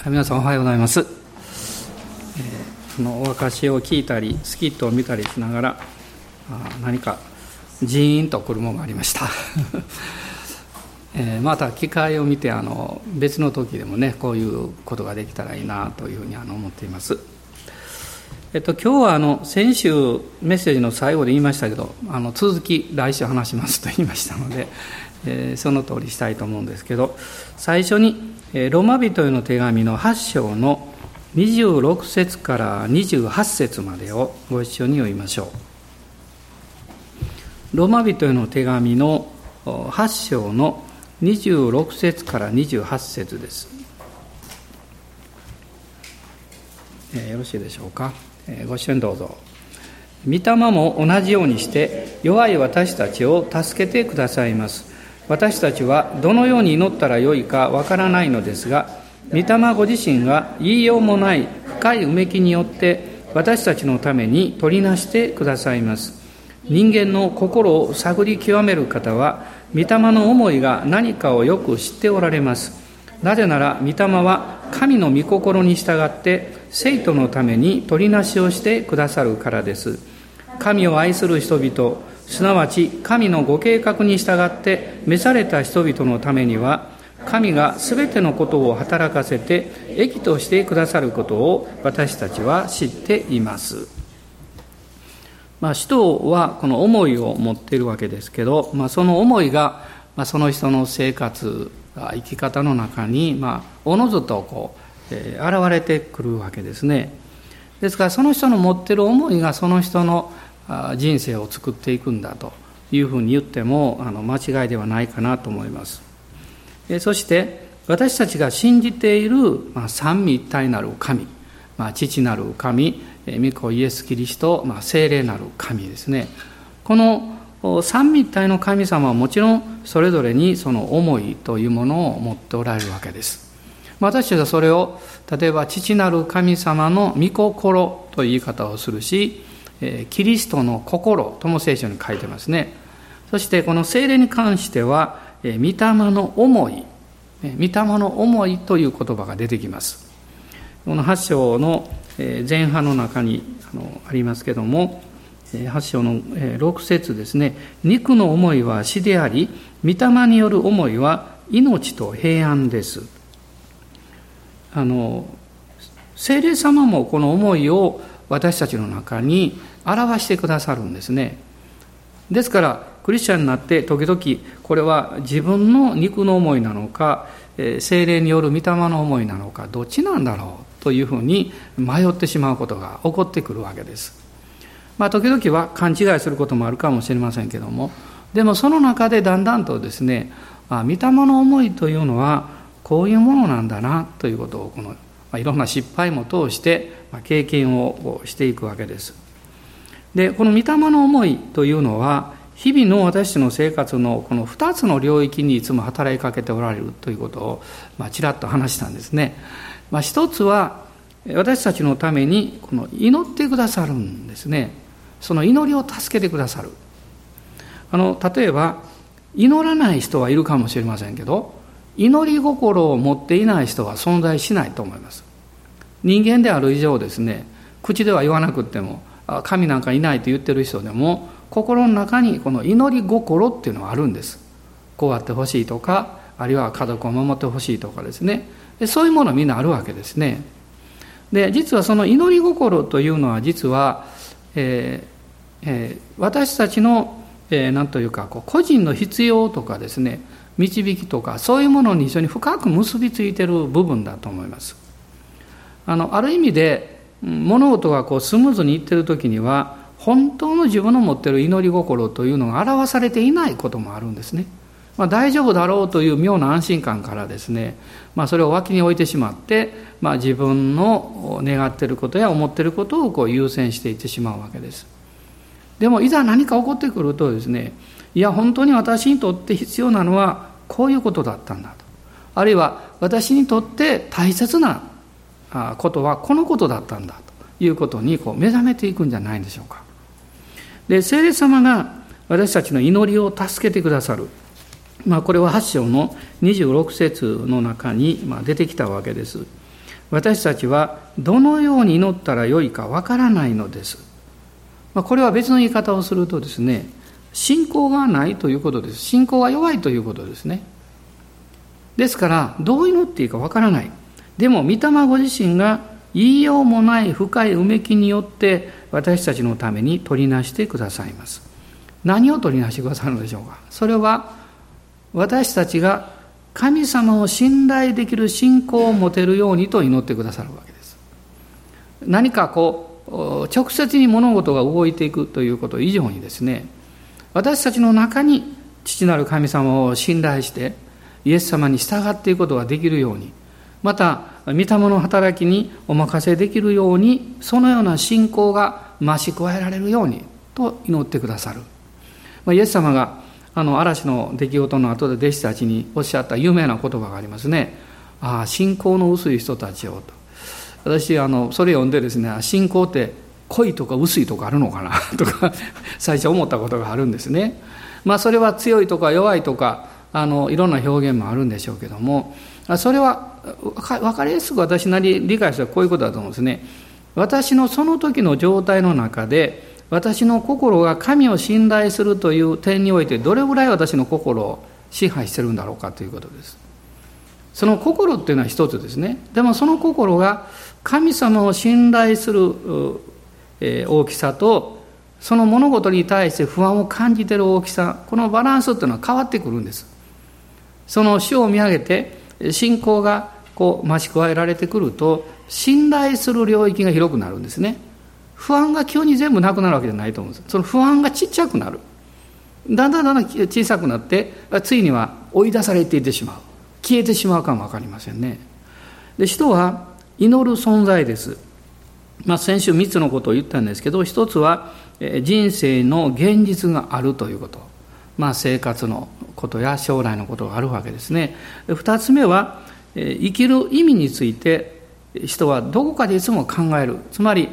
皆さんおはようございます、えー、のお証しを聞いたりスキットを見たりしながらあ何かジーンとくるものがありました、えー、また機会を見てあの別の時でもねこういうことができたらいいなというふうにあの思っています。えっと、今日はあの先週メッセージの最後で言いましたけどあの続き来週話しますと言いましたので、えー、その通りしたいと思うんですけど最初にロマ人への手紙の8章の26節から28節までをご一緒に読みましょう。ロマ人への手紙の8章の26節から28節です。え、よろしいでしょうか？え、ご一緒にどうぞ。御霊も同じようにして弱い私たちを助けてくださいます。私たちはどのように祈ったらよいかわからないのですが御霊ご自身が言いようもない深いうめきによって私たちのために取りなしてくださいます。人間の心を探り極める方は御霊の思いが何かをよく知っておられます。なぜなら御霊は神の御心に従って生徒のために取りなしをしてくださるからです。神を愛する人々すなわち神のご計画に従って召された人々のためには神が全てのことを働かせて益としてくださることを私たちは知っています。まあ、使徒はこの思いを持っているわけですけど、まあ、その思いが、まあ、その人の生活生き方の中に、まあ、おのずとこう、えー、現れてくるわけですね。ですからその人の持っている思いがその人の人生を作っていくんだというふうに言ってもあの間違いではないかなと思います。そして私たちが信じている、まあ、三位一体なる神、まあ、父なる神御子イエス・キリスト、まあ、精霊なる神ですね。この三位一体の神様はもちろんそれぞれにその思いというものを持っておられるわけです。私たちはそれを例えば父なる神様の御心という言い方をするしキリストの心とも聖書に書いてますね。そしてこの精霊に関しては御霊の思い御霊の思いという言葉が出てきます。この8章の前半の中にありますけども8章の6節ですね。肉の思いは死であり御霊による思いは命と平安です。あの精霊様もこの思いを私たちの中に表してくださるんですね。ですからクリスチャンになって時々これは自分の肉の思いなのか精霊による御霊の思いなのかどっちなんだろうというふうに迷ってしまうことが起こってくるわけです。まあ時々は勘違いすることもあるかもしれませんけどもでもその中でだんだんとですね御霊の思いというのはこういうものなんだなということをこの、いろんな失敗も通して経験をしていくわけです。でこの御霊の思いというのは日々の私たちの生活のこの2つの領域にいつも働きかけておられるということを、まあ、ちらっと話したんですね。まあ、一つは私たちのためにこの祈ってくださるんですね。その祈りを助けてくださる。あの例えば祈らない人はいるかもしれませんけど祈り心を持っていない人は存在しないと思います。人間である以上ですね口では言わなくても神なんかいないと言ってる人でも心の中にこの祈り心っていうのはあるんです。こうあってほしいとかあるいは家族を守ってほしいとかですね。そういうものみんなあるわけですね。で実はその祈り心というのは実は、えーえー、私たちのえー、というかこう個人の必要とかですね。導きとかそういうものに非常に深く結びついてる部分だと思います。あのある意味で物事がこうスムーズにいってる時には本当の自分の持ってる祈り心というのが表されていないこともあるんですね。まあ、大丈夫だろうという妙な安心感からですね、まあ、それを脇に置いてしまって、まあ、自分の願っていることや思っていることをこう優先していってしまうわけです。でもいざ何か起こってくるとですねいや本当に私にとって必要なのはこういうことだったんだとあるいは私にとって大切なことはこのことだったんだということにこう目覚めていくんじゃないでしょうか。で聖霊様が私たちの祈りを助けてくださる、まあ、これは8章の26節の中に出てきたわけです。私たちはどのように祈ったらよいかわからないのです。まあ、これは別の言い方をするとですね、信仰がないということです。信仰が弱いということですね。ですから、どう祈っていいかわからない。でも、御霊ご自身が言いようもない深いうめきによって私たちのために取りなしてくださいます。何を取りなしてくださるのでしょうか？それは私たちが神様を信頼できる信仰を持てるようにと祈ってくださるわけです。何かこう直接に物事が動いていくということ以上にですね私たちの中に父なる神様を信頼してイエス様に従っていくことができるようにまた御霊の働きにお任せできるようにそのような信仰が増し加えられるようにと祈ってくださる、まイエス様があの嵐の出来事の後で弟子たちにおっしゃった有名な言葉がありますね。ああ信仰の薄い人たちよと。私あのそれ読んでですね信仰って濃いとか薄いとかあるのかな とか最初思ったことがあるんですね。まあそれは強いとか弱いとかあのいろんな表現もあるんでしょうけどもそれは分かりやすく私なり理解するこういうことだと思うんですね。私のその時の状態の中で私の心が神を信頼するという点においてどれぐらい私の心を支配してるんだろうかということです。その心っていうのは一つですね。でもその心が神様を信頼する大きさとその物事に対して不安を感じている大きさこのバランスっていうのは変わってくるんです。その主を見上げて信仰がこう増し加えられてくると信頼する領域が広くなるんですね。不安が急に全部なくなるわけじゃないと思うんです。その不安がちっちゃくなる。だんだんだんだん小さくなってついには追い出されていってしまう。消えてしまうかも分かりませんね。で人は祈る存在です、まあ、先週3つのことを言ったんですけど一つは人生の現実があるということ。まあ、生活のことや将来のことがあるわけですね。二つ目は、生きる意味について人はどこかでいつも考える。つまり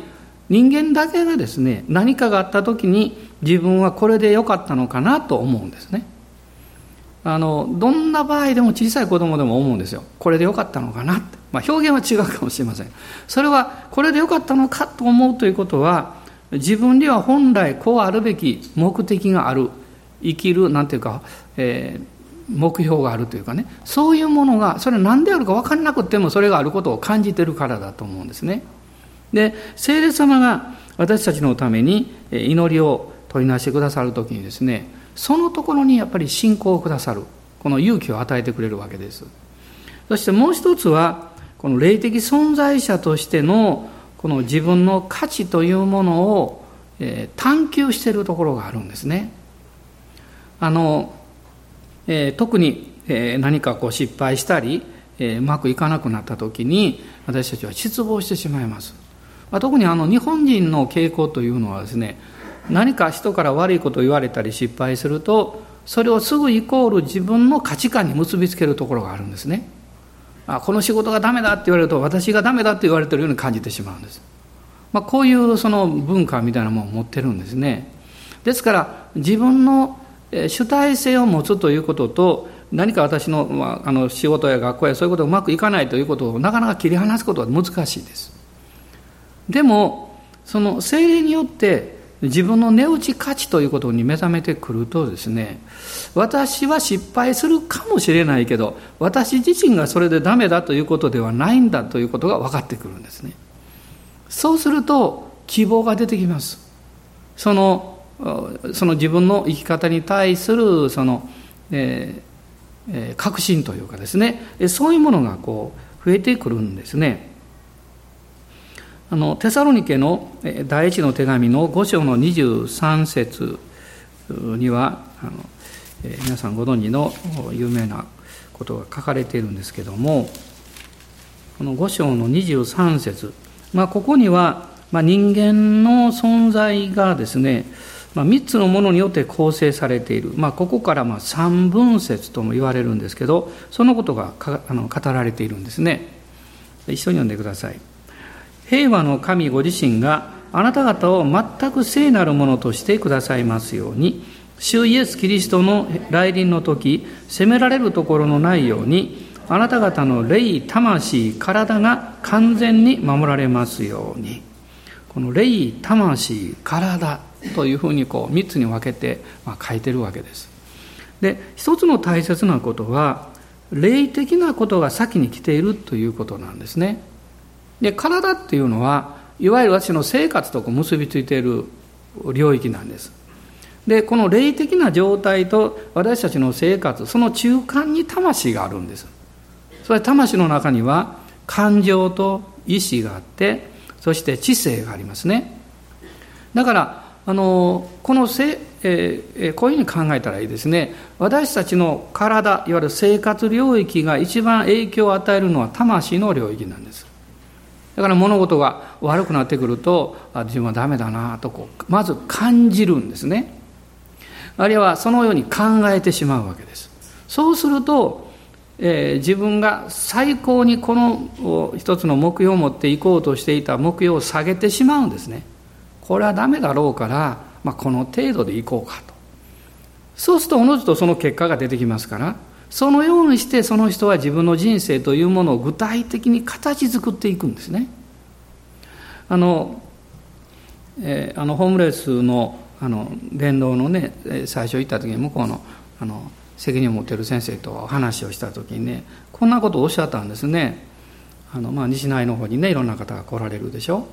人間だけがですね、何かがあった時に自分はこれで良かったのかなと思うんですね。あの、どんな場合でも小さい子供でも思うんですよ。これで良かったのかなって。まあ表現は違うかもしれません。それはこれで良かったのかと思うということは自分には本来こうあるべき目的がある。生きるなんていうか、えー、目標があるというかねそういうものがそれ何であるか分からなくてもそれがあることを感じてるからだと思うんですね。で聖霊様が私たちのために祈りを取りなしてくださる時にですねそのところにやっぱり信仰をくださるこの勇気を与えてくれるわけです。そしてもう一つはこの霊的存在者としてのこの自分の価値というものを探求しているところがあるんですね。あの、えー、特に、えー、何かこう失敗したり、えー、うまくいかなくなった時に私たちは失望してしまいます、まあ、特にあの日本人の傾向というのはですね何か人から悪いことを言われたり失敗するとそれをすぐイコール自分の価値観に結びつけるところがあるんですね。あこの仕事がダメだって言われると私がダメだって言われてるように感じてしまうんです、まあ、こういうその文化みたいなものを持ってるんですね。ですから自分の主体性を持つということと何か私の,、まあ、あの仕事や学校やそういうことがうまくいかないということをなかなか切り離すことは難しいです。でもその精霊によって自分の値打ち価値ということに目覚めてくるとですね私は失敗するかもしれないけど私自身がそれでダメだということではないんだということが分かってくるんですね。そうすると希望が出てきます。そのその自分の生き方に対するその、えー、確信というかですねそういうものがこう増えてくるんですね。あのテサロニケの第一の手紙の5章の23節にはあの、えー、皆さんご存知の有名なことが書かれているんですけどもこの5章の23節まあここには、まあ、人間の存在がですねまあ、3つのものによって構成されている、まあ、ここからまあ三分節とも言われるんですけどそのことがあの語られているんですね。一緒に読んでください。平和の神ご自身があなた方を全く聖なるものとしてくださいますように主イエス・キリストの来臨の時責められるところのないようにあなた方の霊魂体が完全に守られますように。この霊魂体。というふうにこう3つに分けて、まあ、書いてるわけです。で一つの大切なことは霊的なことが先に来ているということなんですね。で体っていうのはいわゆる私の生活と結びついている領域なんです。でこの霊的な状態と私たちの生活その中間に魂があるんです。それ魂の中には感情と意志があってそして知性がありますね。だからあのこのせ、えー、こういうふうに考えたらいいですね。私たちの体いわゆる生活領域が一番影響を与えるのは魂の領域なんです。だから物事が悪くなってくるとあ自分はダメだなとこうまず感じるんですね。あるいはそのように考えてしまうわけです。そうすると、えー、自分が最高にこの一つの目標を持っていこうとしていた目標を下げてしまうんですね。これはダメだろうから、まあ、この程度でいこうかと。そうするとおのずとその結果が出てきますからそのようにしてその人は自分の人生というものを具体的に形作っていくんですね。あの,、えー、あのホームレスのあの伝道のね最初行った時に向こうのあの責任を持ってる先生と話をした時にねこんなことをおっしゃったんですね。あの、まあ、西内の方にねいろんな方が来られるでしょ。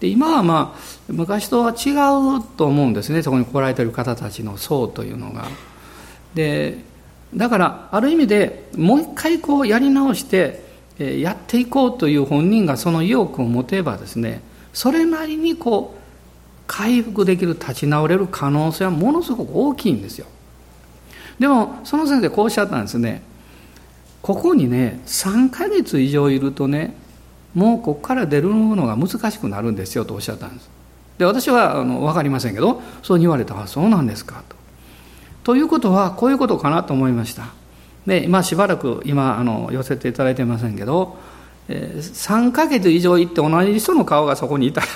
で今はまあ昔とは違うと思うんですね。そこに来られてる方たちの層というのが。でだからある意味でもう一回こうやり直してやっていこうという本人がその意欲を持てばですねそれなりにこう回復できる立ち直れる可能性はものすごく大きいんですよ。でもその先生こうおっしゃったんですね。ここにね3ヶ月以上いるとねもうここから出るのが難しくなるんですよとおっしゃったんです。で私はあの分かりませんけどそう言われた。らそうなんですか。と。ということはこういうことかなと思いました。で今しばらく今あの寄せていただいてませんけど、えー、3ヶ月以上行って同じ人の顔がそこにいたら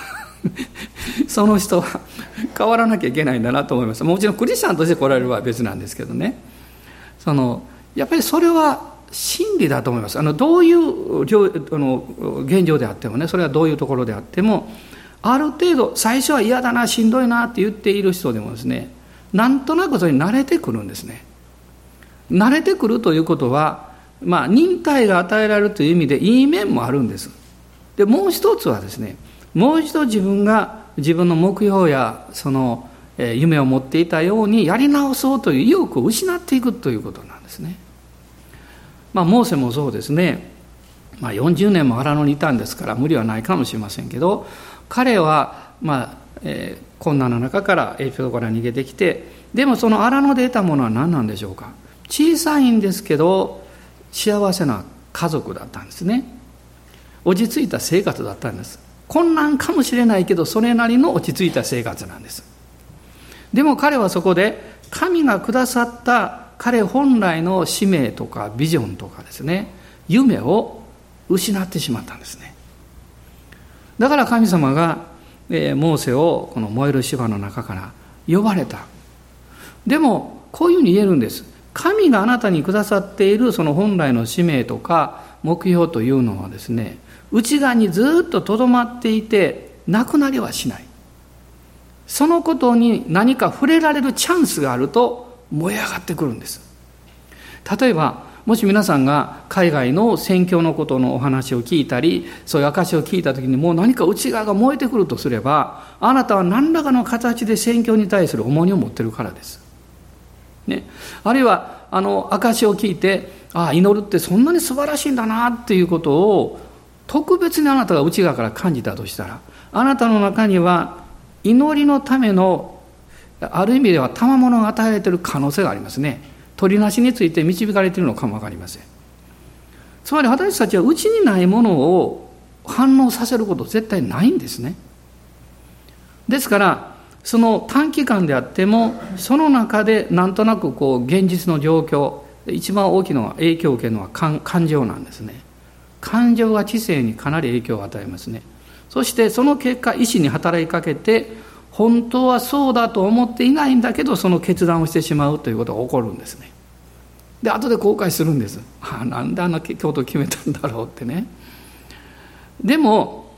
その人は変わらなきゃいけないんだなと思いますもちろんクリスチャンとして来られるは別なんですけどね。そのやっぱりそれは真理だと思います。あのどういうあの現状であってもねそれはどういうところであってもある程度最初は嫌だなしんどいなって言っている人でもですねなんとなくそれに慣れてくるんですね。慣れてくるということはまあ忍耐が与えられるという意味でいい面もあるんです。でもう一つはですねもう一度自分が自分の目標やその夢を持っていたようにやり直そうという意欲を失っていくということなんですね。まあ、モーセもそうですね、まあ、40年も荒野にいたんですから無理はないかもしれませんけど彼は、まあえー、困難な中からエジプトから逃げてきてでもその荒野で得たものは何なんでしょうか。小さいんですけど幸せな家族だったんですね。落ち着いた生活だったんです。困難かもしれないけどそれなりの落ち着いた生活なんです。でも彼はそこで神がくださった彼本来の使命とかビジョンとかですね夢を失ってしまったんですね。だから神様が、えー、モーセをこの燃える芝の中から呼ばれた。でもこういうふうに言えるんです。神があなたにくださっているその本来の使命とか目標というのはですね内側にずっととどまっていてなくなりはしない。そのことに何か触れられるチャンスがあると燃え上がってくるんです。例えばもし皆さんが海外の宣教のことのお話を聞いたりそういう証を聞いた時にもう何か内側が燃えてくるとすればあなたは何らかの形で宣教に対する重荷を持ってるからです、ね、あるいはあの証を聞いてああ祈るってそんなに素晴らしいんだなっていうことを特別にあなたが内側から感じたとしたらあなたの中には祈りのためのある意味では賜物が与えられている可能性がありますね。取りなしについて導かれているのかも分かりません。つまり私たちはうちにないものを反応させること絶対ないんですね。ですからその短期間であってもその中でなんとなくこう現実の状況一番大きな影響を受けるのは感情なんですね。感情が知性にかなり影響を与えますね。そしてその結果意志に働きかけて本当はそうだと思っていないんだけどその決断をしてしまうということが起こるんですね。で後で後悔するんです。ああなんであんな京都決めたんだろうってね。でも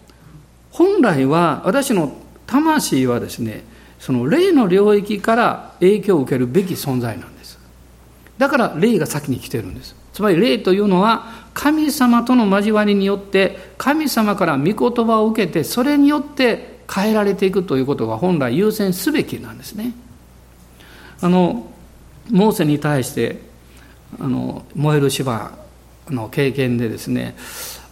本来は私の魂はですねその霊の領域から影響を受けるべき存在なんです。だから霊が先に来てるんです。つまり霊というのは神様との交わりによって神様から御言葉を受けてそれによって変えられていくということが本来優先すべきなんですね。あのモーセに対してあの燃える芝の経験でですね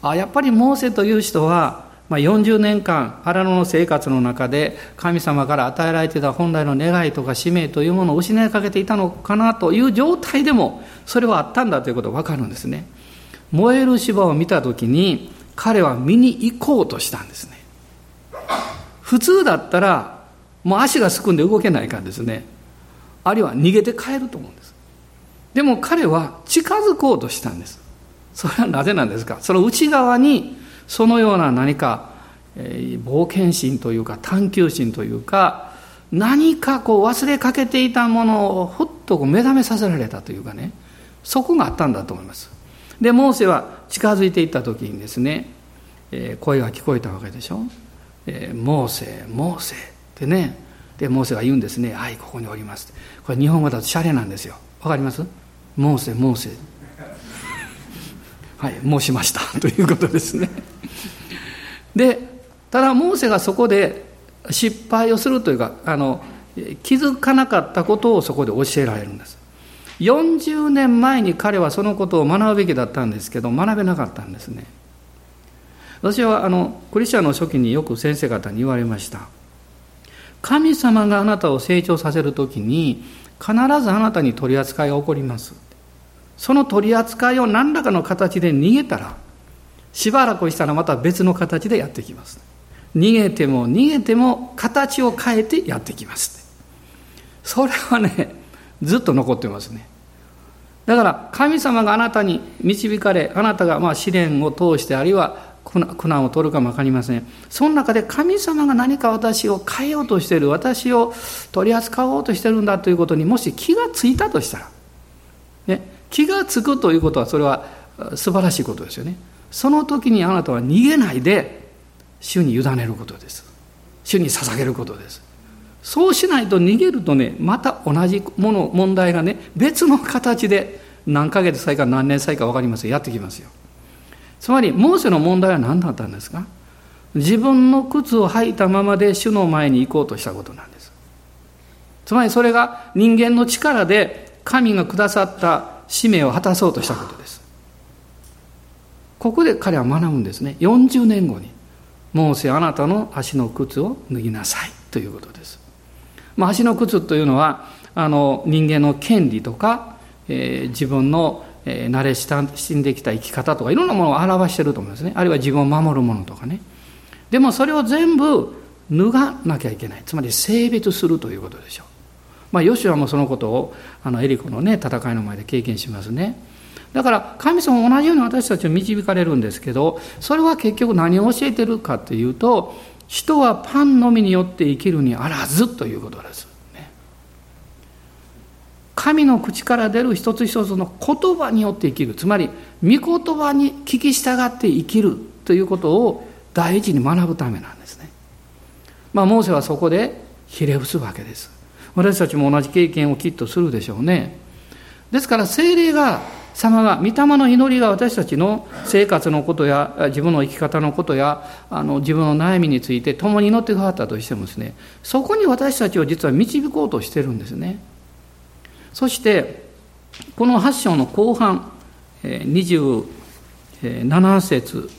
あやっぱりモーセという人は、まあ、40年間荒野の生活の中で神様から与えられていた本来の願いとか使命というものを失いかけていたのかなという状態でもそれはあったんだということが分かるんですね。燃える芝を見た時に彼は見に行こうとしたんですね。普通だったらもう足がすくんで動けないからですね。あるいは逃げて帰ると思うんです。でも彼は近づこうとしたんです。それはなぜなんですか？その内側にそのような何か、えー、冒険心というか探求心というか何かこう忘れかけていたものをふっとこう目覚めさせられたというかね。そこがあったんだと思います。でモーセは近づいていった時にですね、えー、声が聞こえたわけでしょ、えー、モーセモーセ。ってねでモーセが言うんですね「はいここにおります」これ日本語だとシャレなんですよ。わかります？モーセモーセ。はい申しました。ということですね。でただモーセがそこで失敗をするというかあの気づかなかったことをそこで教えられるんです。40年前に彼はそのことを学ぶべきだったんですけど学べなかったんですね。私はあのクリスチャンの初期によく先生方に言われました。神様があなたを成長させるときに必ずあなたに取り扱いが起こります。その取り扱いを何らかの形で逃げたらしばらくしたらまた別の形でやってきます。逃げても逃げても形を変えてやってきます。それはねずっと残ってますね。だから神様があなたに導かれあなたがまあ試練を通してあるいは苦難を取るかも分かりません。その中で神様が何か私を変えようとしている私を取り扱おうとしてるんだということにもし気がついたとしたら、ね、気がつくということはそれは素晴らしいことですよね。その時にあなたは逃げないで主に委ねることです。主に捧げることです。そうしないと逃げるとねまた同じもの問題がね別の形で何ヶ月先か何年先か分かりません。やってきますよ。つまりモーセの問題は何だったんですか？自分の靴を履いたままで主の前に行こうとしたことなんです。つまりそれが人間の力で神がくださった使命を果たそうとしたことです。ここで彼は学ぶんですね。40年後にモーセあなたの足の靴を脱ぎなさいということです、まあ、足の靴というのはあの人間の権利とか、えー、自分の慣れ親んできた生き方とかいろんなものを表してると思うんですね。あるいは自分を守るものとかね。でもそれを全部脱がなきゃいけない。つまり性別するということでしょう。まあヨシュアもそのことをあのエリコのね戦いの前で経験しますね。だから神様も同じように私たちを導かれるんですけどそれは結局何を教えてるかというと人はパンのみによって生きるにあらずということです。神の口から出る一つ一つの言葉によって生きる。つまり御言葉に聞き従って生きるということを第一に学ぶためなんですね。まあモーセはそこでひれ伏すわけです。私たちも同じ経験をきっとするでしょうね。ですから精霊が様が御霊の祈りが私たちの生活のことや自分の生き方のことやあの自分の悩みについて共に祈ってくださったとしてもですねそこに私たちを実は導こうとしてるんですね。そしてこの8章の後半27節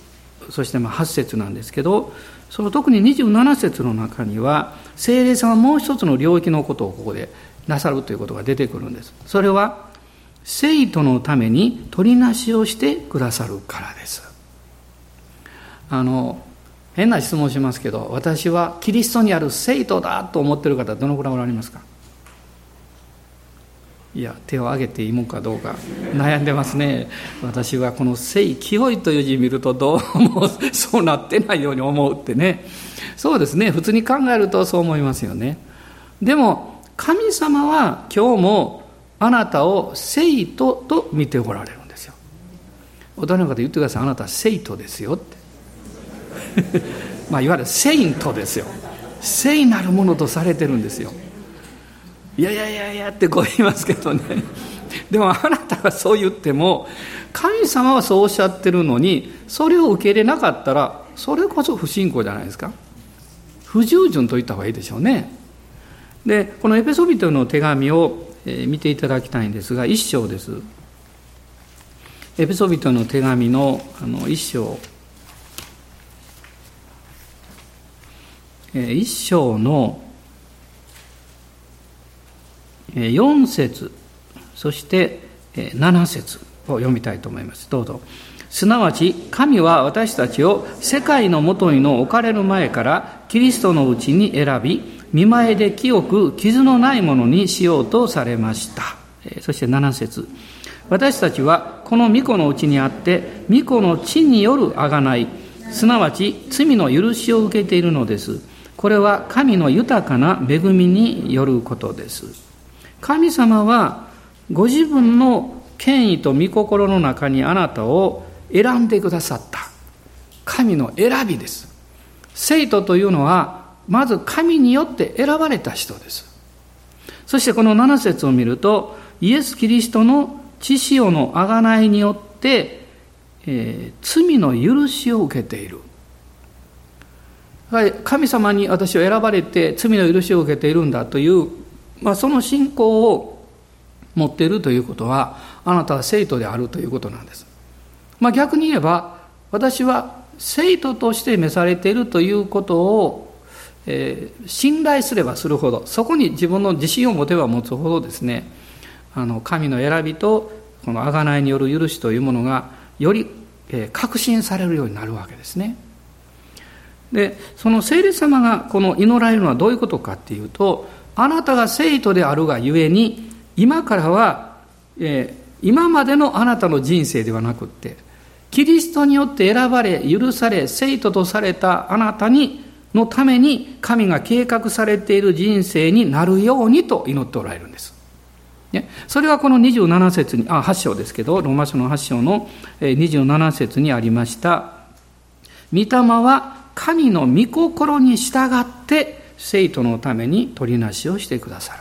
そして8節なんですけどその特に27節の中には聖霊さんはもう一つの領域のことをここでなさるということが出てくるんです。それは生徒のために取りなしをしてくださるからです。あの変な質問しますけど私はキリストにある生徒だと思ってる方どのくらいおられますか？いや手を挙げていいもんかどうか悩んでますね。私はこの「聖清い」という字見るとどうもそうなってないように思うってね。そうですね。普通に考えるとそう思いますよね。でも神様は今日もあなたを生徒と見ておられるんですよ。お隣の方言ってください。あなたは生徒ですよって。まあいわゆるセイントですよ。聖なるものとされてるんですよ。いやいやいやいやってこう言いますけどね。でもあなたがそう言っても神様はそうおっしゃってるのにそれを受け入れなかったらそれこそ不信仰じゃないですか。不従順と言った方がいいでしょうね。でこのエペソビトの手紙を見ていただきたいんですが一章です。エペソビトの手紙のあの一章。一章の4節そして7節を読みたいと思います。どうぞ。すなわち神は私たちを世界のもとにの置かれる前からキリストのうちに選び見前で清く傷のないものにしようとされました。そして7節。私たちはこの御子のうちにあって御子の地による贖い。すなわち罪の許しを受けているのです。これは神の豊かな恵みによることです。神様はご自分の権威と御心の中にあなたを選んでくださった。神の選びです。生徒というのはまず神によって選ばれた人です。そしてこの7節を見るとイエス・キリストの血潮の贖いによって、えー、罪の許しを受けている。神様に私は選ばれて罪の許しを受けているんだという、まあ、その信仰を持っているということはあなたは生徒であるということなんです、まあ、逆に言えば私は生徒として召されているということを、えー、信頼すればするほどそこに自分の自信を持てば持つほどですねあの神の選びとこの贖いによる許しというものがより、えー、確信されるようになるわけですね。でその聖霊様がこの祈られるのはどういうことかっていうとあなたが生徒であるがゆえに今からは、えー、今までのあなたの人生ではなくってキリストによって選ばれ許され生徒とされたあなたにのために神が計画されている人生になるようにと祈っておられるんです。ね、それはこの27節にあ8章ですけどローマ書の8章の27節にありました「御霊は神の御心に従って生徒のために取りなしをしてくださる。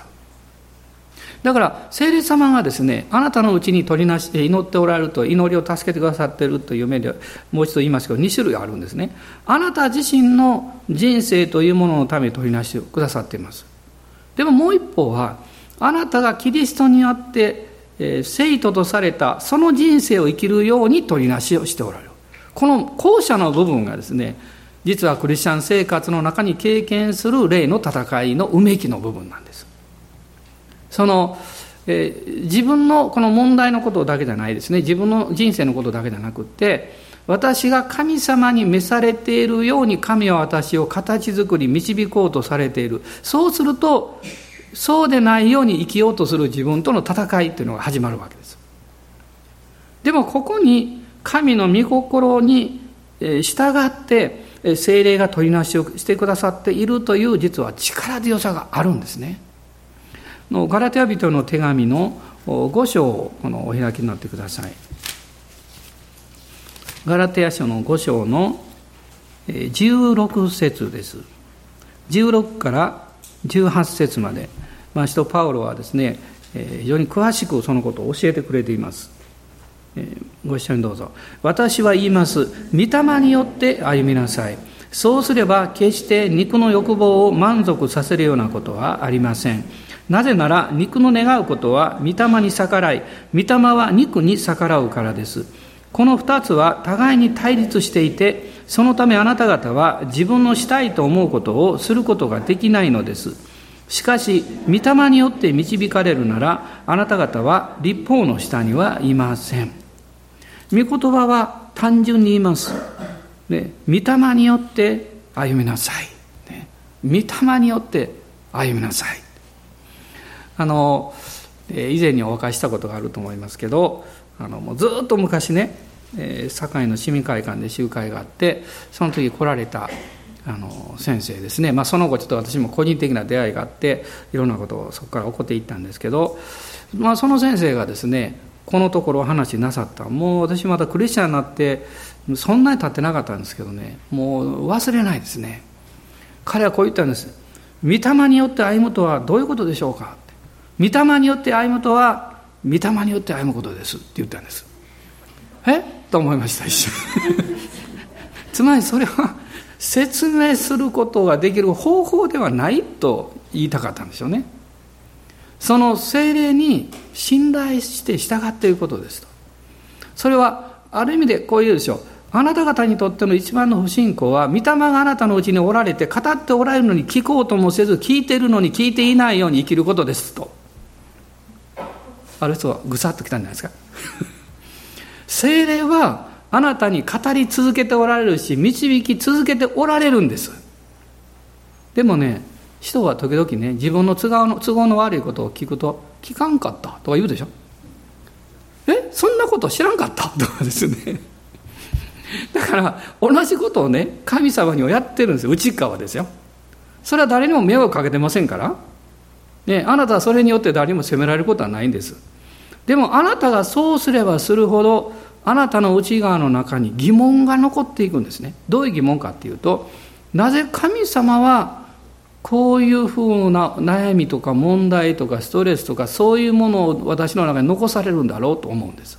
だから、聖霊様がですね、あなたのうちに取りなし、祈っておられると、祈りを助けてくださっているという面では、もう一度言いますけど、2種類あるんですね。あなた自身の人生というもののために取りなしをくださっています。でももう一方は、あなたがキリストにあって、生徒とされた、その人生を生きるように取りなしをしておられる。この後者の部分がですね、実はクリスチャン生活の中に経験する霊の戦いのうめきの部分なんです。その、えー、自分のこの問題のことだけじゃないですね。自分の人生のことだけじゃなくって私が神様に召されているように神は私を形作り導こうとされている。そうするとそうでないように生きようとする自分との戦いというのが始まるわけです。でもここに神の御心に従って精霊が取りなしをしてくださっているという実は力強さがあるんですね。のガラテヤ人の手紙の5章をこのお開きになってください。ガラテヤ書の5章の16節です。16から18節まで、まあ、使徒パウロはですね、非常に詳しくそのことを教えてくれています。ご一緒にどうぞ。私は言います。御霊によって歩みなさい。そうすれば決して肉の欲望を満足させるようなことはありません。なぜなら肉の願うことは御霊に逆らい、御霊は肉に逆らうからです。この二つは互いに対立していて、そのためあなた方は自分のしたいと思うことをすることができないのです。しかし、御霊によって導かれるなら、あなた方は立法の下にはいません。御言葉は単純に言います。ね、御霊によって歩みなさい。ね、御霊によって歩みなさい。あの、以前にお明かしたことがあると思いますけど、あのもうずっと昔ね、え、堺の市民会館で集会があってその時来られたあの先生ですね、まあ、その後ちょっと私も個人的な出会いがあっていろんなことをそこから起こっていったんですけど、まあ、その先生がですねこのところ話なさった。もう私またクリスチャンになってそんなに経ってなかったんですけどね。もう忘れないですね。彼はこう言ったんです。御霊によって歩むとはどういうことでしょうか。御霊によって歩むとは御霊によって歩むことです。って言ったんです。え？と思いました一瞬 つまりそれは説明することができる方法ではないと言いたかったんでしょうね。その精霊に信頼して従っていることですと。それはある意味でこういうでしょう。あなた方にとっての一番の不信仰は御霊があなたのうちにおられて語っておられるのに聞こうともせず聞いているのに聞いていないように生きることですと。ある人はぐさっときたんじゃないですか。精霊はあなたに語り続けておられるし導き続けておられるんです。でもね人は時々ね自分の都合の都合の悪いことを聞くと聞かんかったとか言うでしょ。えそんなこと知らんかったとかですね。だから同じことをね神様にはやってるんですよ。内側ですよ。それは誰にも迷惑かけてませんから。ねあなたはそれによって誰にも責められることはないんです。でもあなたがそうすればするほどあなたの内側の中に疑問が残っていくんですね。どういう疑問かっていうとなぜ神様はこういうふうな悩みとか問題とかストレスとかそういうものを私の中に残されるんだろうと思うんです。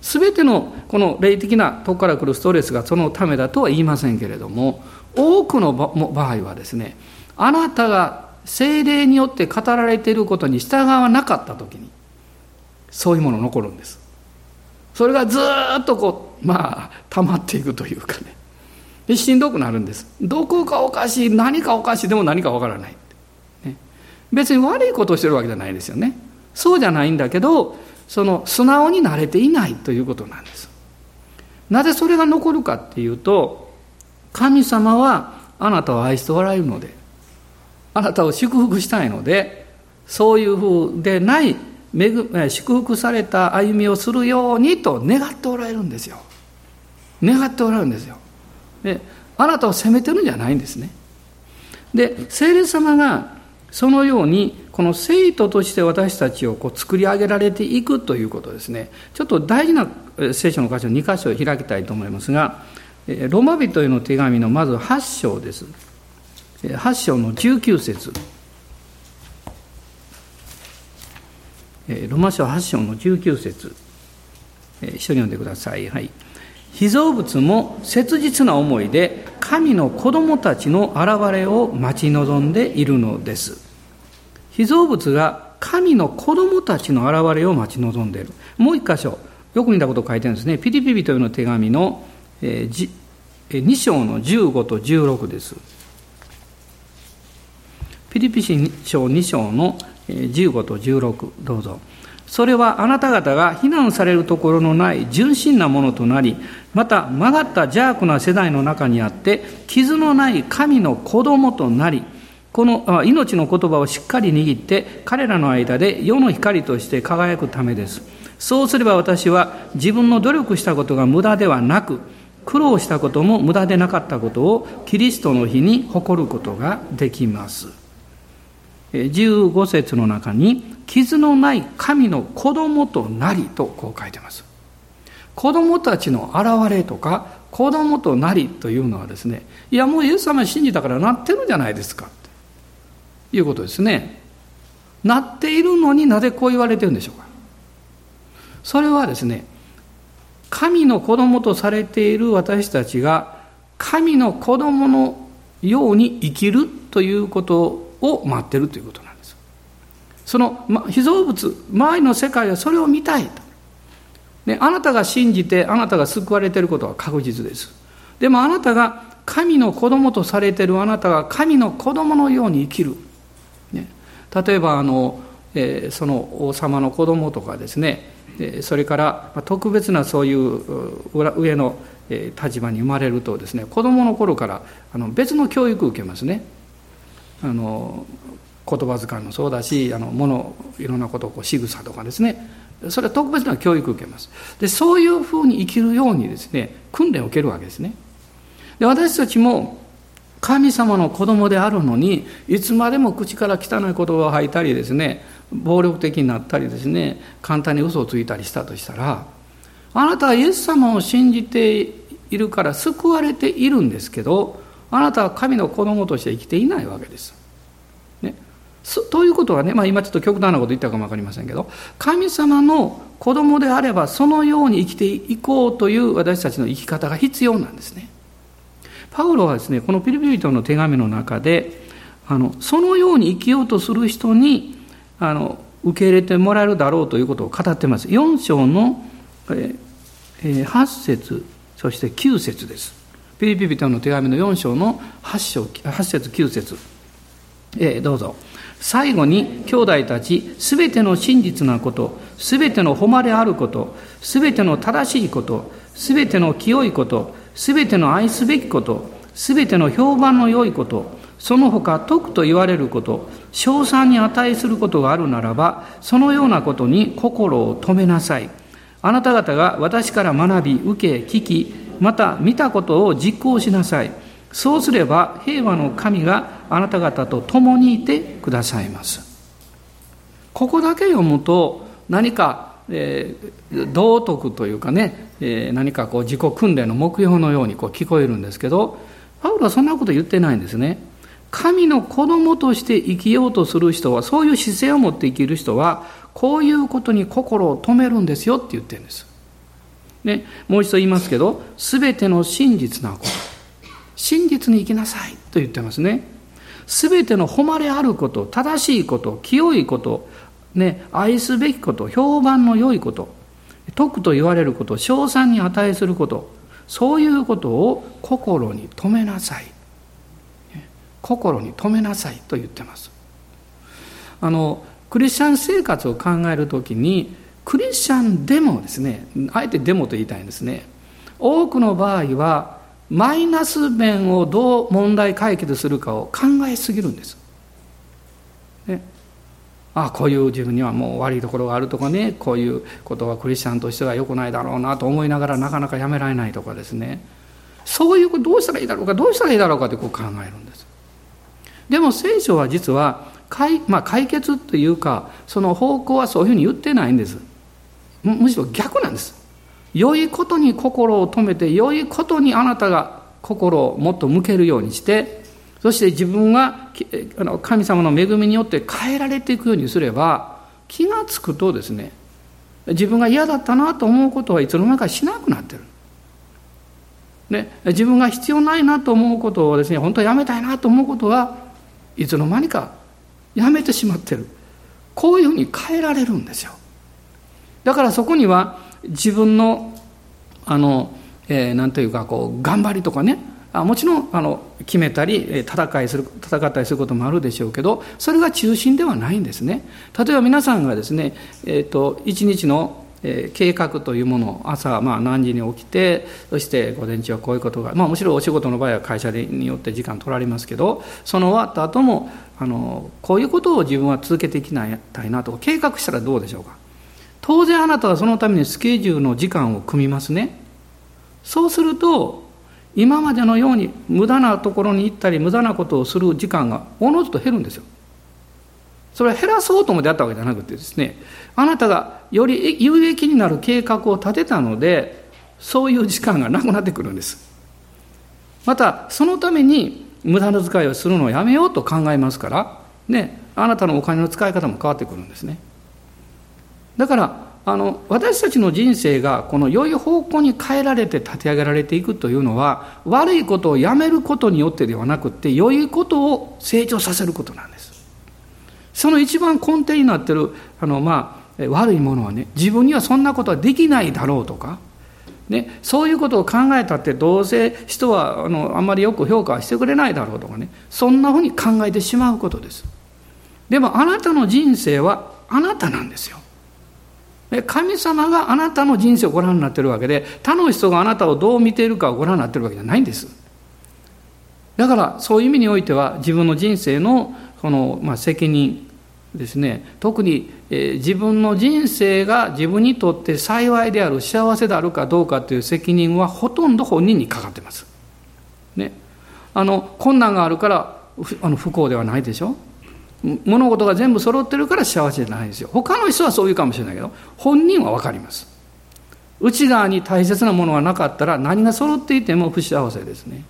すべてのこの霊的なとこから来るストレスがそのためだとは言いませんけれども多くの場合はですねあなたが精霊によって語られていることに従わなかった時にそういうもの残るんですそれがずっとこうまあ溜まっていくというかねでしんどくなるんです。どこかおかしい何かおかしいでも何かわからない、ね、別に悪いことをしてるわけじゃないですよね。そうじゃないんだけどその素直になれていないということなんです。なぜそれが残るかっていうと神様はあなたを愛しておられるのであなたを祝福したいのでそういうふうでない祝福された歩みをするようにと願っておられるんですよ。願っておられるんですよ。であなたを責めてるんじゃないんですね。で聖霊様がそのようにこの生徒として私たちをこう作り上げられていくということですね。ちょっと大事な聖書の箇所2箇所開きたいと思いますがロマ人への手紙のまず8章です。8章の19節。ロマ書8章の19節。一緒に読んでください。はい。被造物も切実な思いで神の子供たちの現れを待ち望んでいるのです。被造物が神の子供たちの現れを待ち望んでいる。もう一箇所よく似たことを書いてるんですね。ピリピリというの手紙の2章の15と16です。ピリピ書2章の15と16どうぞ。それはあなた方が非難されるところのない純真なものとなりまた曲がった邪悪な世代の中にあって傷のない神の子供となりこの命の言葉をしっかり握って彼らの間で世の光として輝くためです。そうすれば私は自分の努力したことが無駄ではなく苦労したことも無駄でなかったことをキリストの日に誇ることができます。15節の中に傷のない神の子供となりとこう書いてます。子供たちの現れとか子供となりというのはですねいやもうイエス様信じたからなってるんじゃないですか。ということですね。なっているのになぜこう言われてるんでしょうか。それはですね神の子供とされている私たちが神の子供のように生きるということを待ってるということなんです。その被造物周りの世界はそれを見たいと、ね、あなたが信じてあなたが救われていることは確実です。でもあなたが神の子供とされてるあなたが神の子供のように生きる、ね、例えばあの、えー、その王様の子供とかですね。それから特別なそういう上の立場に生まれるとですね子供の頃からあの別の教育を受けますね。あの言葉遣いもそうだしあの物いろんなことをこう仕草とかですね。それは特別な教育を受けます。でそういうふうに生きるようにですね訓練を受けるわけですね。で私たちも神様の子供であるのにいつまでも口から汚い言葉を吐いたりですね暴力的になったりですね簡単に嘘をついたりしたとしたらあなたはイエス様を信じているから救われているんですけどあなたは神の子供として生きていないわけです。ね、ということはね、まあ、今ちょっと極端なこと言ったかも分かりませんけど神様の子供であればそのように生きていこうという私たちの生き方が必要なんですね。パウロはですねこのピリピリトの手紙の中であのそのように生きようとする人にあの受け入れてもらえるだろうということを語ってます。4章の、えー、8節そして9節です。ピリピリトの手紙の4章の8章8節9節、えー、どうぞ。最後に兄弟たちすべての真実なことすべての誉れあることすべての正しいことすべての清いことすべての愛すべきことすべての評判の良いことその他徳と言われること称賛に値することがあるならばそのようなことに心を止めなさいあなた方が私から学び受け聞きまた見たことを実行しなさい。そうすれば平和の神があなた方と共にいてくださいます。ここだけ読むと何か、えー、道徳というかね、えー、何かこう自己訓練の目標のようにこう聞こえるんですけどパウロはそんなこと言ってないんですね。神の子供として生きようとする人はそういう姿勢を持って生きる人はこういうことに心を止めるんですよって言ってるんです、ね、もう一度言いますけど全ての真実なこと真実に生きなさいと言ってますねすべての誉れあること、正しいこと、清いこと、ね、愛すべきこと、評判の良いこと、徳と言われること、称賛に値すること、そういうことを心に留めなさい。心に留めなさいと言ってます。あの、クリスチャン生活を考えるときに、クリスチャンでもですね、あえてでもと言いたいんですね。多くの場合は、マイナス面をどう問題解決するかを考えすぎるんです。ね、ああこういう自分にはもう悪いところがあるとかねこういうことはクリスチャンとしては良くないだろうなと思いながらなかなかやめられないとかですねそういうことどうしたらいいだろうかどうしたらいいだろうかってこう考えるんです。でも聖書は実は解,、まあ、解決というかその方向はそういうふうに言ってないんですむしろ逆なんです。良いことに心を止めて良いことにあなたが心をもっと向けるようにしてそして自分が神様の恵みによって変えられていくようにすれば気がつくとですね自分が嫌だったなと思うことはいつの間にかしなくなってる。で自分が必要ないなと思うことをですね本当はやめたいなと思うことはいつの間にかやめてしまってる。こういうふうに変えられるんですよ。だからそこには自分のあの、えー、なんというかこう頑張りとかね。あもちろんあの決めたり戦いする戦ったりすることもあるでしょうけどそれが中心ではないんですね。例えば皆さんがですね、えーと、一日の計画というものを朝まあ何時に起きてそして午前中はこういうことが、まあ、もちろお仕事の場合は会社によって時間取られますけどその終わった後もあのこういうことを自分は続けていきたいなと。計画したらどうでしょうか？当然あなたはそのためにスケジュールの時間を組みますね。そうすると今までのように無駄なところに行ったり無駄なことをする時間がおのずと減るんですよ。それは減らそうと思ってやったわけじゃなくてですねあなたがより有益になる計画を立てたのでそういう時間がなくなってくるんです。またそのために無駄な遣いをするのをやめようと考えますからねあなたのお金の使い方も変わってくるんですね。だからあの私たちの人生がこの良い方向に変えられて立て上げられていくというのは悪いことをやめることによってではなくて良いことを成長させることなんです。その一番根底になってるあの、まあ、悪いものはね自分にはそんなことはできないだろうとかね、そういうことを考えたってどうせ人はあのあんまりよく評価はしてくれないだろうとかねそんなふうに考えてしまうことです。でもあなたの人生はあなたなんですよ。神様があなたの人生をご覧になってるわけで他の人があなたをどう見ているかをご覧になってるわけじゃないんです。だからそういう意味においては自分の人生のこの、まあ、責任ですね。特に、えー、自分の人生が自分にとって幸いである幸せであるかどうかという責任はほとんど本人にかかってます。ね。あの、困難があるから、あの不幸ではないでしょ。物事が全部揃ってるから幸せじゃないんですよ。他の人はそういうかもしれないけど、本人はわかります。内側に大切なものがなかったら何が揃っていても不幸せですね。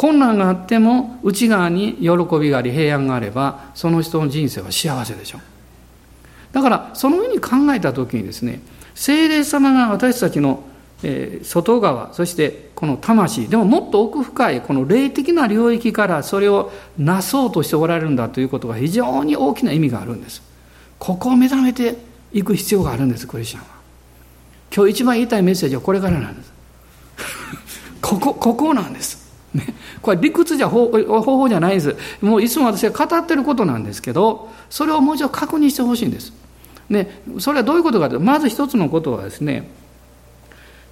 困難があっても内側に喜びがあり平安があればその人の人生は幸せでしょだからそのように考えた時にですね精霊様が私たちの外側そしてこの魂でももっと奥深いこの霊的な領域からそれをなそうとしておられるんだということが非常に大きな意味があるんです。ここを目覚めていく必要があるんですクリスチャンは。今日一番言いたいメッセージはこれからなんです。ここここなんです。ね、これ理屈じゃ方法じゃないんです。もういつも私が語ってることなんですけど、それをもう一度確認してほしいんです。ね、それはどういうことかというと、まず一つのことはですね、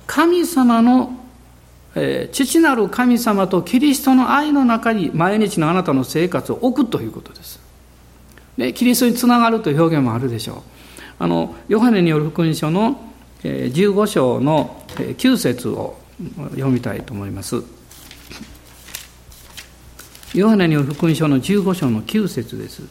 神様の、えー、父なる神様とキリストの愛の中に毎日のあなたの生活を置くということです。でキリストにつながるという表現もあるでしょう。あのヨハネによる福音書の15章の9節を読みたいと思います。ヨハネによる福音書の15章の9節です。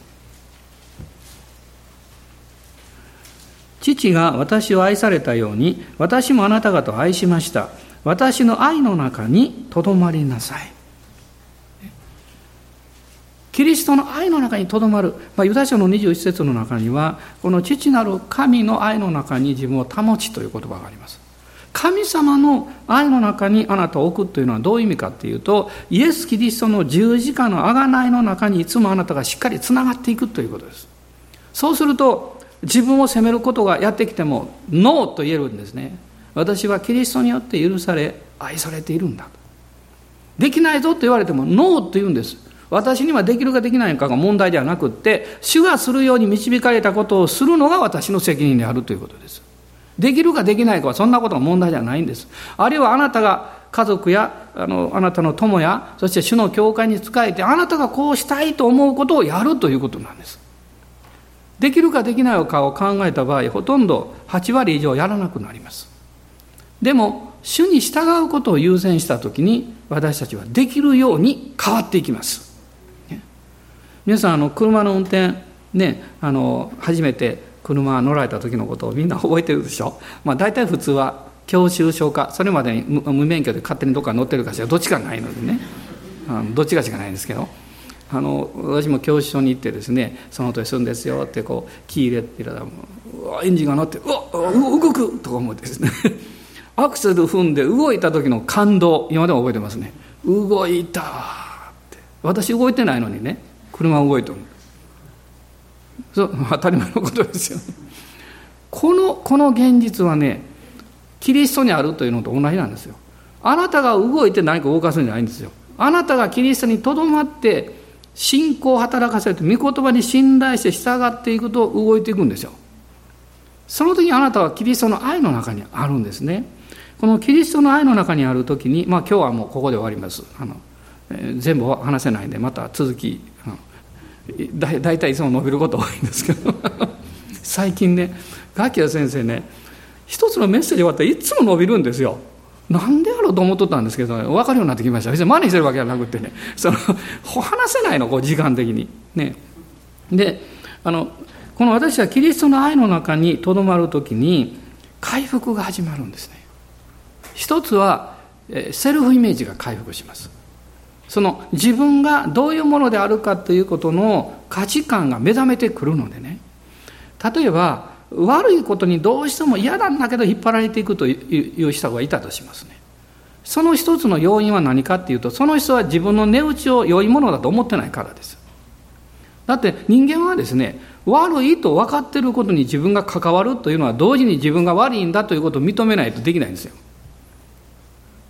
父が私を愛されたように、私もあなた方を愛しました。私の愛の中にとどまりなさい。キリストの愛の中にとどまる、まあ、ユダヤ書の21節の中には、この父なる神の愛の中に自分を保ちという言葉があります。神様の愛の中にあなたを置くというのはどういう意味かっていうと、イエス・キリストの十字架の贖いの中にいつもあなたがしっかりつながっていくということです。そうすると、自分を責めることがやってきても、ノーと言えるんですね。私はキリストによって許され、愛されているんだ。できないぞと言われても、ノーと言うんです。私にはできるかできないかが問題ではなくって、主がするように導かれたことをするのが私の責任であるということです。できるかできないかはそんなことが問題じゃないんです。あるいはあなたが家族やあのあなたの友やそして主の教会に仕えてあなたがこうしたいと思うことをやるということなんです。できるかできないかを考えた場合ほとんど8割以上やらなくなります。でも主に従うことを優先した時に私たちはできるように変わっていきます。皆さんあの車の運転ねあの初めて車乗られた時のことをみんな覚えてるでしょ、まあ、大体普通は教習証かそれまでに無免許で勝手にどっか乗ってるかしらどっちかないのでねどっちかしかないんですけどあの私も教習所に行ってですね「その音するんですよ」ってこうキー入れてたらもううわエンジンが乗って「うわ動く!」とか思ってですね。アクセル踏んで動いた時の感動今でも覚えてますね動いたって私動いてないのにね車動いてるそう当たり前のことですよ、ね、このこの現実はねキリストにあるというのと同じなんですよ。あなたが動いて何か動かすんじゃないんですよ。あなたがキリストにとどまって信仰を働かせると御言葉に信頼して従っていくと動いていくんですよ。その時あなたはキリストの愛の中にあるんですね。このキリストの愛の中にある時にまあ今日はもうここで終わります。あの、えー、全部話せないんでまた続きだ大体いつも伸びること多いんですけど。最近ねガキヤ先生ね一つのメッセージ終わったらいつも伸びるんですよ。なんでやろうと思っとったんですけど、分かるようになってきました。別に真似してるわけじゃなくてね。その話せないのこう時間的に。ね。であのこの私はキリストの愛の中にとどまるときに回復が始まるんですね。一つはセルフイメージが回復します。その自分がどういうものであるかということの価値観が目覚めてくるのでね。例えば悪いことにどうしても嫌なんだけど引っ張られていくという人がいたとしますね。その一つの要因は何かっていうとその人は自分の値打ちを良いものだと思ってないからです。だって人間はですね悪いと分かっていることに自分が関わるというのは同時に自分が悪いんだということを認めないとできないんですよ。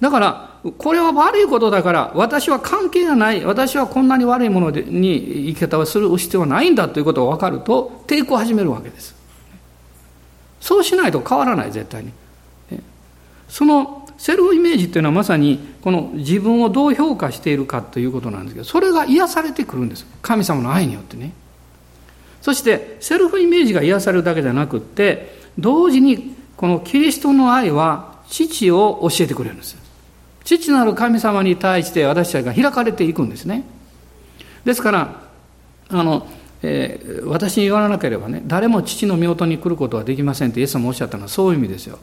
だから、これは悪いことだから、私は関係がない、私はこんなに悪いものに生き方をする必要はないんだということが分かると、抵抗を始めるわけです。そうしないと変わらない、絶対に。そのセルフイメージっていうのはまさにこの自分をどう評価しているかということなんですけどそれが癒されてくるんです神様の愛によってねそしてセルフイメージが癒されるだけじゃなくって同時にこのキリストの愛は父を教えてくれるんです父なる神様に対して私たちが開かれていくんですね。ですから、あの、えー、私に言わなければね、誰も父の御に来ることはできませんってイエス様おっしゃったのはそういう意味ですよ。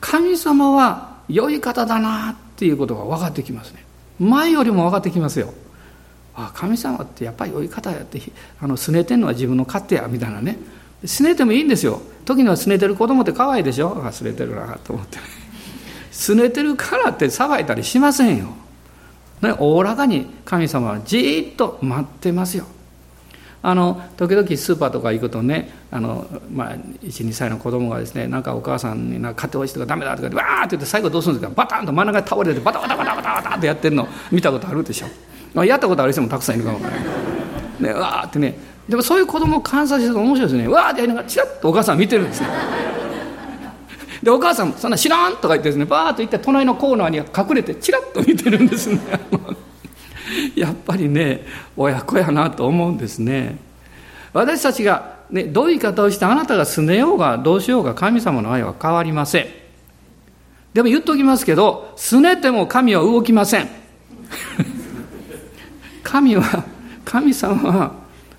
神様は良い方だなっていうことが分かってきますね。前よりも分かってきますよ。ああ神様ってやっぱり良い方やってあの拗ねてんのは自分の勝手やみたいなね拗ねてもいいんですよ時には拗ねてる子供って可愛いでしょあ拗ねてるなと思って拗ねてるからって騒いだりしませんよおおらかに神様はじっと待ってますよあの時々スーパーとか行くとねあの、まあ、12歳の子供がですねなんかお母さんになんか買ってほしいとかダメだとかわーって言って最後どうするんですか？バタンと真ん中に倒れてバタバタバタバタバタってやってるの。見たことあるでしょ？やったことある人もたくさんいるかもわからないねわーってね。でもそういう子供を観察してると面白いですね。わーってやりながらチラッとお母さん見てるんですね。でお母さんそんな知らんとか言ってですねバーッと行って隣のコーナーに隠れてチラッと見てるんですね。やっぱりね親子やなと思うんですね。私たちが、ね、どういう言い方をしてあなたがすねようがどうしようが神様の愛は変わりません。でも言っときますけどすねても神は動きません。神は神様は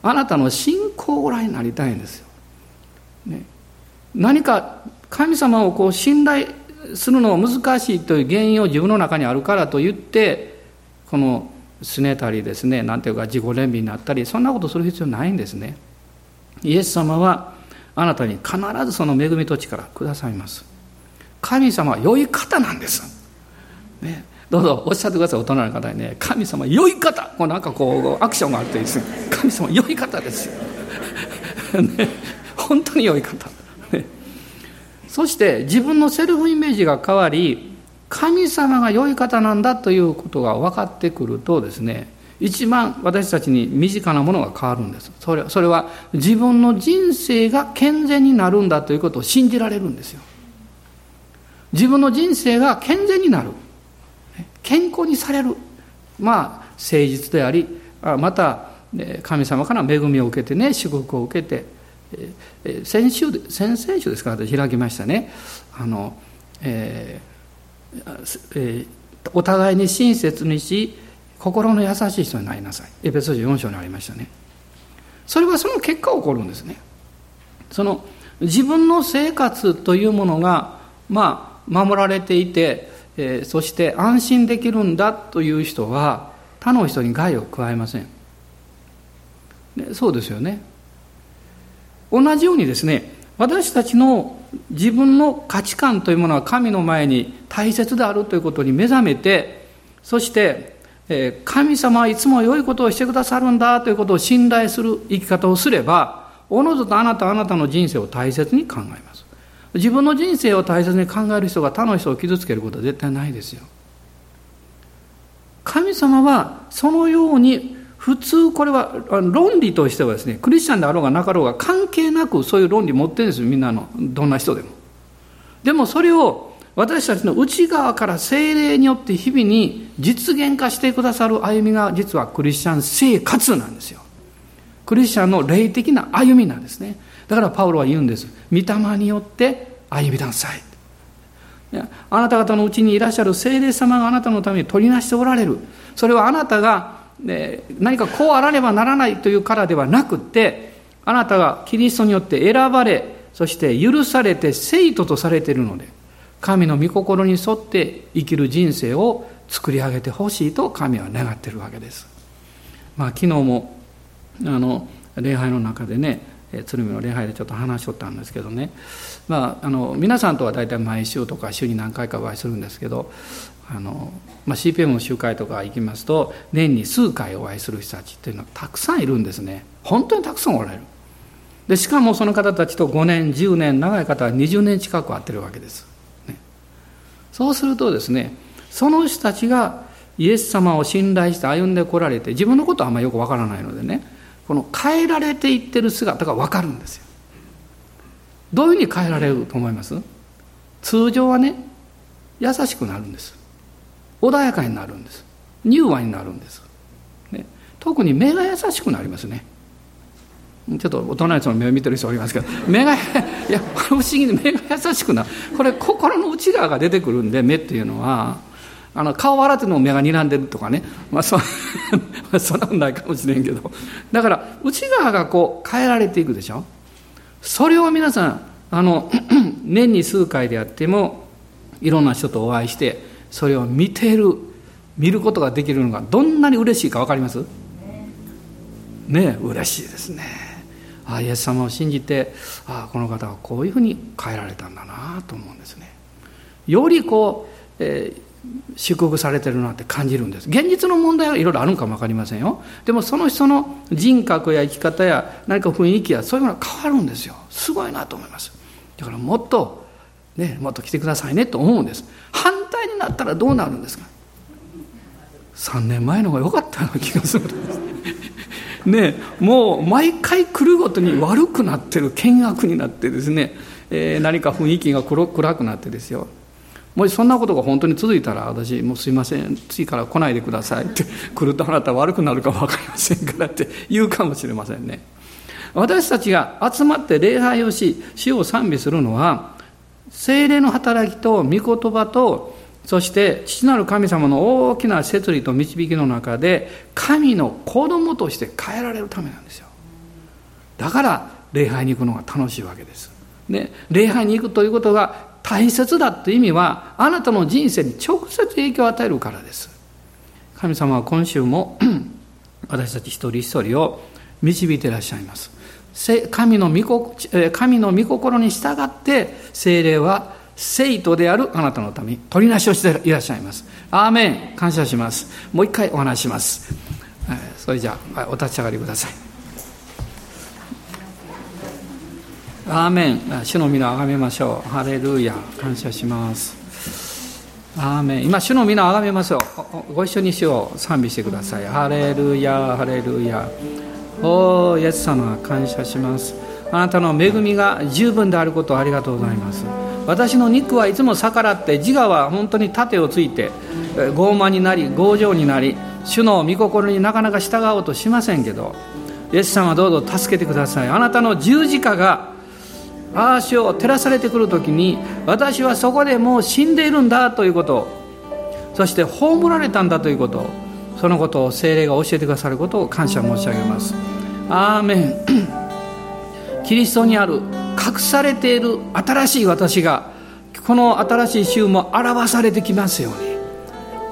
あなたの信仰ぐらいになりたいんですよ、ね、何か神様をこう信頼するのが難しいという原因を自分の中にあるからと言ってこのすねたりですね何ていうか自己憐憫になったりそんなことする必要ないんですね。イエス様はあなたに必ずその恵みと力くださいます。神様は良い方なんです、ね、どうぞおっしゃってください大人の方にね。神様良い方。こうなんかこうアクションがあるといいです。神様良い方です。よ、ね、本当に良い方、ね、そして自分のセルフイメージが変わり神様が良い方なんだということが分かってくるとですね一番私たちに身近なものが変わるんです。それそれは自分の人生が健全になるんだということを信じられるんですよ。自分の人生が健全になる。健康にされる。まあ誠実でありまた神様から恵みを受けてね祝福を受けて先週先々週ですか私開きましたね。あの、えーお互いに親切にし心の優しい人になりなさい。エペソ書4章にありましたね。それはその結果起こるんですね。その自分の生活というものがまあ守られていて、えー、そして安心できるんだという人は他の人に害を加えません、ね、そうですよね。同じようにですね私たちの自分の価値観というものは神の前に大切であるということに目覚めてそして神様はいつも良いことをしてくださるんだということを信頼する生き方をすればおのずとあなたあなたの人生を大切に考えます。自分の人生を大切に考える人が他の人を傷つけることは絶対ないですよ。神様はそのように普通これは論理としてはですねクリスチャンであろうがなかろうが関係なくそういう論理持ってるんですよみんなのどんな人でも。でもそれを私たちの内側から精霊によって日々に実現化してくださる歩みが実はクリスチャン生活なんですよ。クリスチャンの霊的な歩みなんですね。だからパウロは言うんです。御霊によって歩みなさい。あなた方のうちにいらっしゃる精霊様があなたのために取りなしておられる。それはあなたが何かこうあらねばならないというからではなくてあなたがキリストによって選ばれそして許されて生徒とされているので神の御心に沿って生きる人生を作り上げてほしいと神は願っているわけです。まあ、昨日もあの礼拝の中でね鶴見の礼拝でちょっと話しとったんですけどね、まあ、あの皆さんとは大体毎週とか週に何回かお会いするんですけどあの、まあ、CPM の集会とか行きますと年に数回お会いする人たちっていうのはたくさんいるんですね。本当にたくさんおられる。でしかもその方たちと5年10年長い方は20年近く会ってるわけです、ね、そうするとですねその人たちがイエス様を信頼して歩んでこられて自分のことはあんまりよくわからないのでねこの変えられていってる姿がわかるんですよ。どういうふうに変えられると思います？通常はね優しくなるんです。穏やかになるんです。柔和になるんです、ね、特に目が優しくなりますね。ちょっと大人の人の目を見てる人おりますけど目が いやこれ不思議に目が優しくなる。これ心の内側が出てくるんで目っていうのはあの顔笑ってのも目が睨んでるとかね、まあそ、そんなことないかもしれんけど。だから内側がこう変えられていくでしょ。それを皆さんあの 年に数回であってもいろんな人とお会いしてそれを見ている見ることができるのがどんなに嬉しいか分かります？ね嬉しいですね。あイエス様を信じてあこの方はこういうふうに変えられたんだなと思うんですね。よりこう、えー、祝福されてるなって感じるんです。現実の問題はいろいろあるんかも分かりませんよ。でもその人の人格や生き方や何か雰囲気やそういうものが変わるんですよ。すごいなと思います。だからもっとねもっと来てくださいねと思うんです。反対になったらどうなるんですか？3年前の方が良かったような気がする。んですねもう毎回来るごとに悪くなってる険悪になってですね、えー、何か雰囲気が暗くなってですよ。もしそんなことが本当に続いたら私もうすいません次から来ないでくださいって 来るとあなた悪くなるか分かりませんからって言うかもしれませんね。私たちが集まって礼拝をし主を賛美するのは精霊の働きと御言葉とそして父なる神様の大きな摂理と導きの中で神の子供として変えられるためなんですよ。だから礼拝に行くのが楽しいわけです。ね、礼拝に行くということが大切だという意味はあなたの人生に直接影響を与えるからです。神様は今週も 私たち一人一人を導いていらっしゃいます。神の御神の御心に従って精霊は生徒であるあなたのために取りなしをしていらっしゃいます。アーメン。感謝します。もう一回お話します。それじゃあお立ち上がりください。アーメン。主の皆をあがめましょう。ハレルヤ。感謝します。アーメン。今主の皆をあがめますよご一緒に主を賛美してください。ハレルヤハレルヤ。おおイエス様感謝します。あなたの恵みが十分であることをありがとうございます。私の肉はいつも逆らって自我は本当に盾をついて傲慢になり強情になり主の御心になかなか従おうとしませんけどイエス様どうぞ助けてください。あなたの十字架がああ主を照らされてくる時に私はそこでもう死んでいるんだということそして葬られたんだということそのことを精霊が教えてくださることを感謝申し上げます。アーメン。キリストにある隠されている新しい私がこの新しい週も表されてきますように。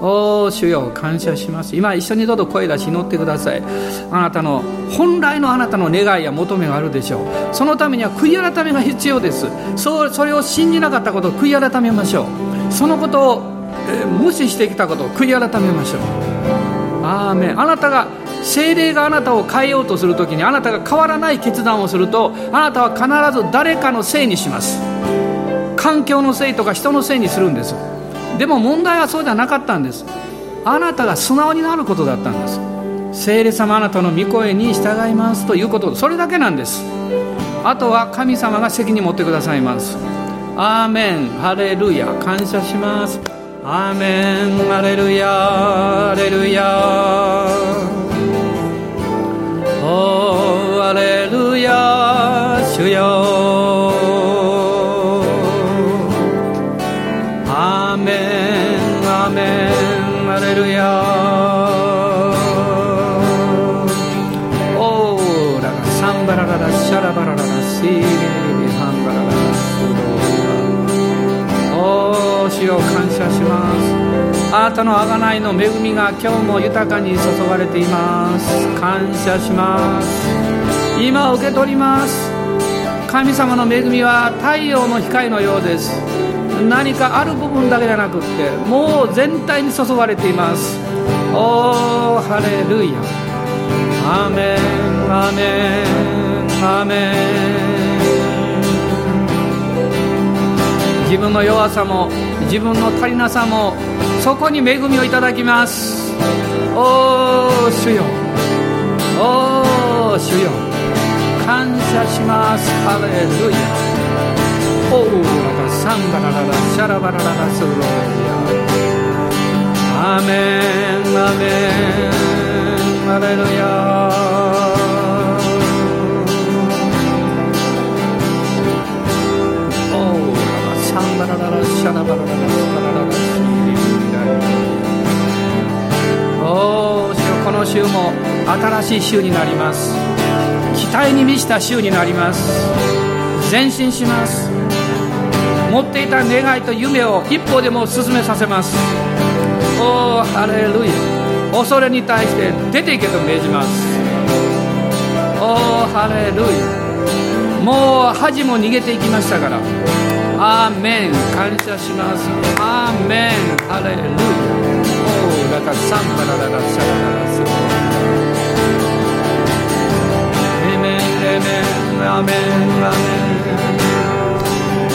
おお主よ感謝します。今一緒にどうぞ声出し祈ってください。あなたの本来のあなたの願いや求めがあるでしょう。そのためには悔い改めが必要です。そうそれを信じなかったことを悔い改めましょう。そのことを、え、無視してきたことを悔い改めましょう。アーメンあなたが精霊があなたを変えようとするときにあなたが変わらない決断をするとあなたは必ず誰かのせいにします。環境のせいとか人のせいにするんです。でも問題はそうじゃなかったんです。あなたが素直になることだったんです。聖霊様あなたの御声に従いますということ。それだけなんです。あとは神様が責任持ってくださいます。アーメンハレルヤ。感謝します。アーメンアレルヤアレルヤおーハレルヤ主よします。あなたの贖いの恵みが今日も豊かに注がれています。感謝します。今受け取ります。神様の恵みは太陽の光のようです。何かある部分だけじゃなくってもう全体に注がれています。おーハレルヤ。アメン。アメン。アメン。自分の弱さも自分の足りなさもそこに恵みをいただきます。おー主よ。おー主よ。感謝します。ハレルヤ。おーサンバラララシャラバラララスローヤアメンアメンアレルヤバサンバラララシャラバラララスカラララシリリリラの週も新しい週になります。期待に満ちた週になります。前進します。持っていた願いと夢を一歩でも進めさせます。おおハレルヤ。恐れに対して出ていけと命じます。おおハレルヤ。もう恥も逃げていきましたから。アーメン感謝します。アーメンハレルヤおおだからサンバラララシャラララスエメンエメンアメンアメ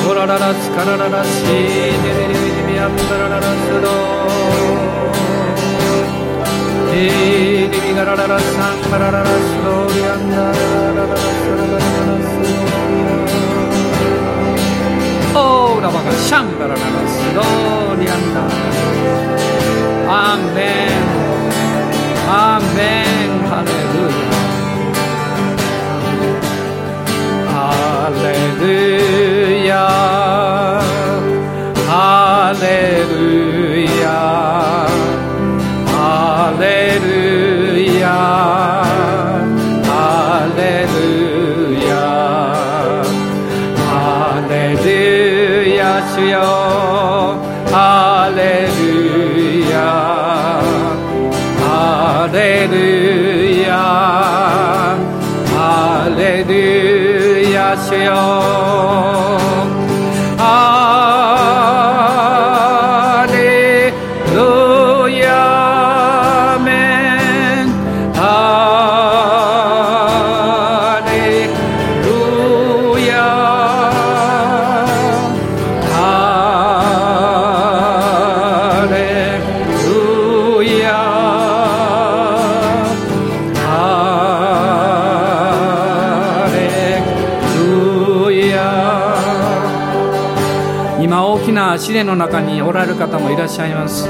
ンオラララスカラララシデレレレミアンダラララスドエリミガラララサンバラララスドリアンダララララスラララスオーラバカシャンバラララスドリアンダアーメンアーメンハレルヤ大きな試練の中におられる方もいらっしゃいます。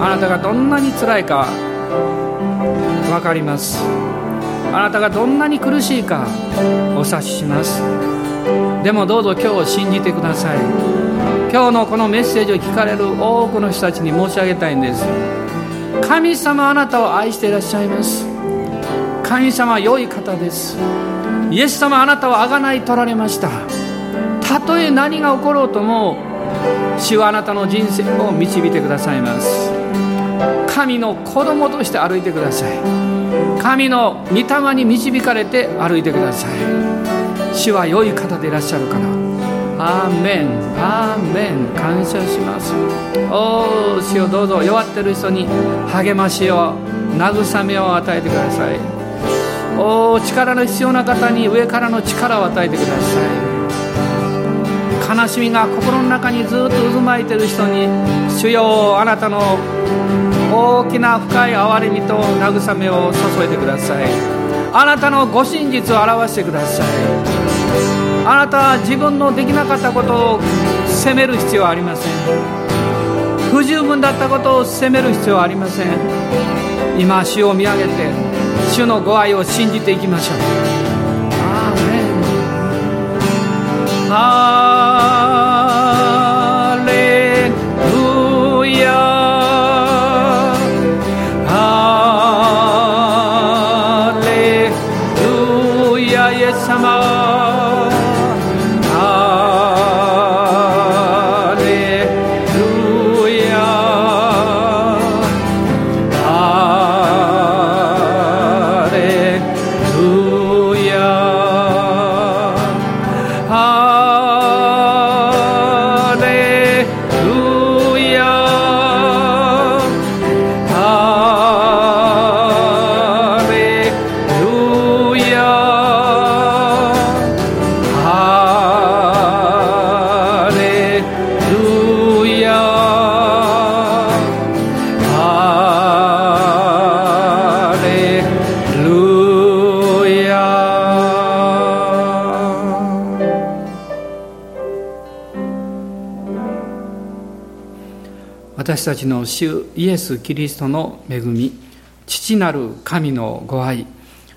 あなたがどんなに辛いか分かります。あなたがどんなに苦しいかお察しします。でもどうぞ今日を信じてください。今日のこのメッセージを聞かれる多くの人たちに申し上げたいんです。神様あなたを愛していらっしゃいます。神様は良い方です。イエス様あなたをあがない取られました。たとえ何が起ころうとも主はあなたの人生を導いてくださいます。神の子供として歩いてください。神の御霊に導かれて歩いてください。主は良い方でいらっしゃるから。アーメン。アーメン。感謝します。おお主をどうぞ弱ってる人に励ましを慰めを与えてください。おお力の必要な方に上からの力を与えてください。悲しみが心の中にずっと渦巻いてる人に主よあなたの大きな深い憐れみと慰めを注いでください。あなたのご真実を表してください。あなたは自分のできなかったことを責める必要はありません。不十分だったことを責める必要はありません。今主を見上げて主のご愛を信じていきましょう。ン私たちの主イエス・キリストの恵み父なる神のご愛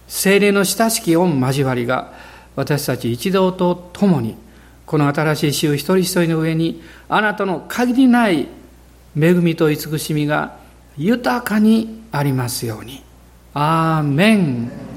精霊の親しき御交わりが私たち一同と共にこの新しい週一人一人の上にあなたの限りない恵みと慈しみが豊かにありますように。アーメン。